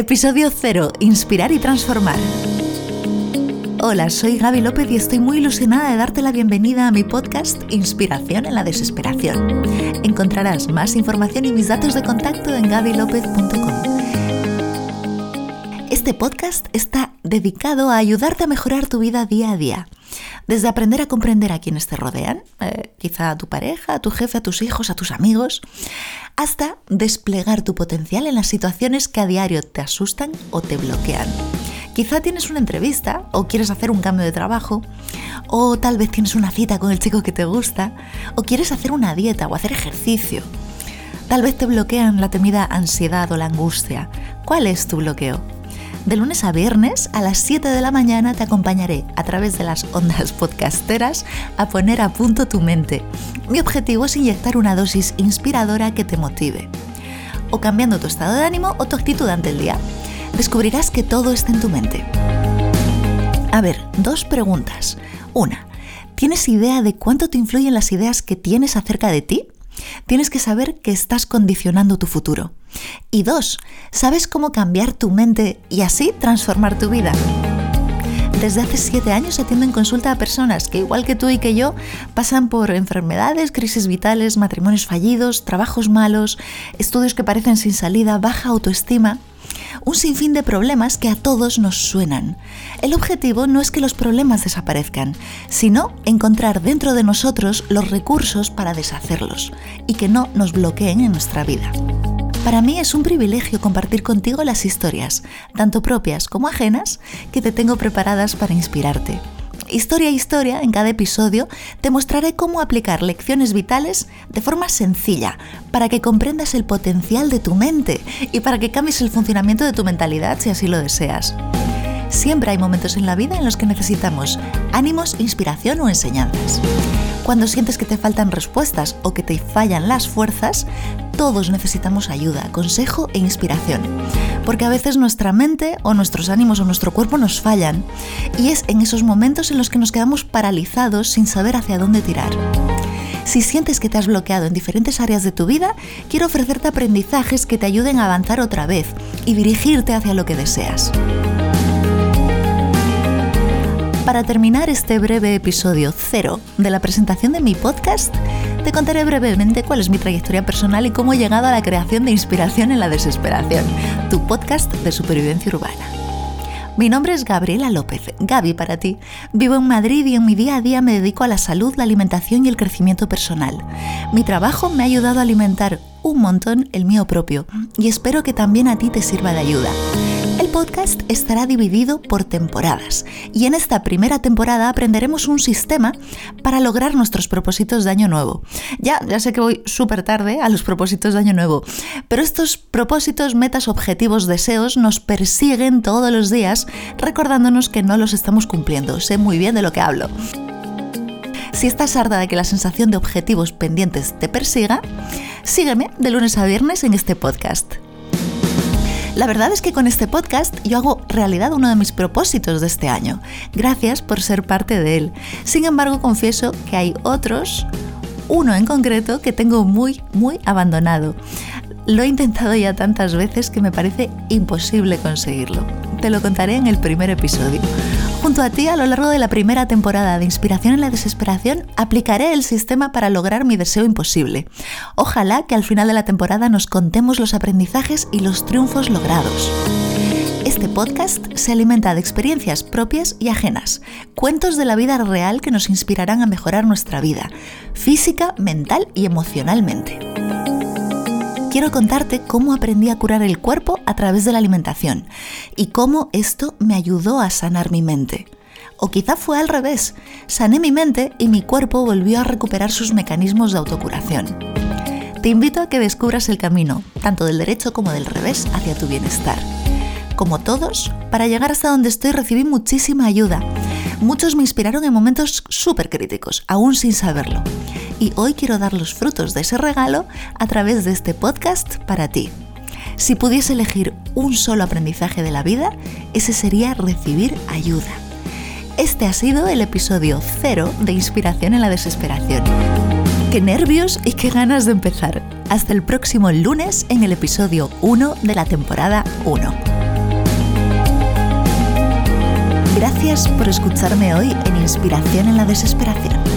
Episodio 0. Inspirar y transformar. Hola, soy Gaby López y estoy muy ilusionada de darte la bienvenida a mi podcast Inspiración en la Desesperación. Encontrarás más información y mis datos de contacto en gabylopez.com. Este podcast está dedicado a ayudarte a mejorar tu vida día a día. Desde aprender a comprender a quienes te rodean, eh, quizá a tu pareja, a tu jefe, a tus hijos, a tus amigos, hasta desplegar tu potencial en las situaciones que a diario te asustan o te bloquean. Quizá tienes una entrevista o quieres hacer un cambio de trabajo, o tal vez tienes una cita con el chico que te gusta, o quieres hacer una dieta o hacer ejercicio. Tal vez te bloquean la temida ansiedad o la angustia. ¿Cuál es tu bloqueo? De lunes a viernes a las 7 de la mañana te acompañaré a través de las ondas podcasteras a poner a punto tu mente. Mi objetivo es inyectar una dosis inspiradora que te motive. O cambiando tu estado de ánimo o tu actitud ante el día. Descubrirás que todo está en tu mente. A ver, dos preguntas. Una, ¿tienes idea de cuánto te influyen las ideas que tienes acerca de ti? Tienes que saber que estás condicionando tu futuro. Y dos, ¿sabes cómo cambiar tu mente y así transformar tu vida? Desde hace siete años atiendo en consulta a personas que, igual que tú y que yo, pasan por enfermedades, crisis vitales, matrimonios fallidos, trabajos malos, estudios que parecen sin salida, baja autoestima un sinfín de problemas que a todos nos suenan. El objetivo no es que los problemas desaparezcan, sino encontrar dentro de nosotros los recursos para deshacerlos y que no nos bloqueen en nuestra vida. Para mí es un privilegio compartir contigo las historias, tanto propias como ajenas, que te tengo preparadas para inspirarte historia a historia, en cada episodio, te mostraré cómo aplicar lecciones vitales de forma sencilla para que comprendas el potencial de tu mente y para que cambies el funcionamiento de tu mentalidad si así lo deseas. Siempre hay momentos en la vida en los que necesitamos ánimos, inspiración o enseñanzas. Cuando sientes que te faltan respuestas o que te fallan las fuerzas, todos necesitamos ayuda, consejo e inspiración. Porque a veces nuestra mente o nuestros ánimos o nuestro cuerpo nos fallan y es en esos momentos en los que nos quedamos paralizados sin saber hacia dónde tirar. Si sientes que te has bloqueado en diferentes áreas de tu vida, quiero ofrecerte aprendizajes que te ayuden a avanzar otra vez y dirigirte hacia lo que deseas. Para terminar este breve episodio cero de la presentación de mi podcast, te contaré brevemente cuál es mi trayectoria personal y cómo he llegado a la creación de Inspiración en la Desesperación, tu podcast de supervivencia urbana. Mi nombre es Gabriela López, Gaby para ti. Vivo en Madrid y en mi día a día me dedico a la salud, la alimentación y el crecimiento personal. Mi trabajo me ha ayudado a alimentar un montón el mío propio y espero que también a ti te sirva de ayuda podcast estará dividido por temporadas y en esta primera temporada aprenderemos un sistema para lograr nuestros propósitos de año nuevo. Ya, ya sé que voy súper tarde a los propósitos de año nuevo, pero estos propósitos, metas, objetivos, deseos nos persiguen todos los días recordándonos que no los estamos cumpliendo. Sé muy bien de lo que hablo. Si estás harta de que la sensación de objetivos pendientes te persiga, sígueme de lunes a viernes en este podcast. La verdad es que con este podcast yo hago realidad uno de mis propósitos de este año. Gracias por ser parte de él. Sin embargo, confieso que hay otros, uno en concreto, que tengo muy, muy abandonado. Lo he intentado ya tantas veces que me parece imposible conseguirlo. Te lo contaré en el primer episodio. Junto a ti, a lo largo de la primera temporada de Inspiración en la Desesperación, aplicaré el sistema para lograr mi deseo imposible. Ojalá que al final de la temporada nos contemos los aprendizajes y los triunfos logrados. Este podcast se alimenta de experiencias propias y ajenas, cuentos de la vida real que nos inspirarán a mejorar nuestra vida, física, mental y emocionalmente quiero contarte cómo aprendí a curar el cuerpo a través de la alimentación y cómo esto me ayudó a sanar mi mente. O quizá fue al revés, sané mi mente y mi cuerpo volvió a recuperar sus mecanismos de autocuración. Te invito a que descubras el camino, tanto del derecho como del revés, hacia tu bienestar. Como todos, para llegar hasta donde estoy recibí muchísima ayuda. Muchos me inspiraron en momentos súper críticos, aún sin saberlo y hoy quiero dar los frutos de ese regalo a través de este podcast para ti. Si pudiese elegir un solo aprendizaje de la vida, ese sería recibir ayuda. Este ha sido el episodio cero de Inspiración en la Desesperación. Qué nervios y qué ganas de empezar. Hasta el próximo lunes en el episodio 1 de la temporada 1. Gracias por escucharme hoy en Inspiración en la Desesperación.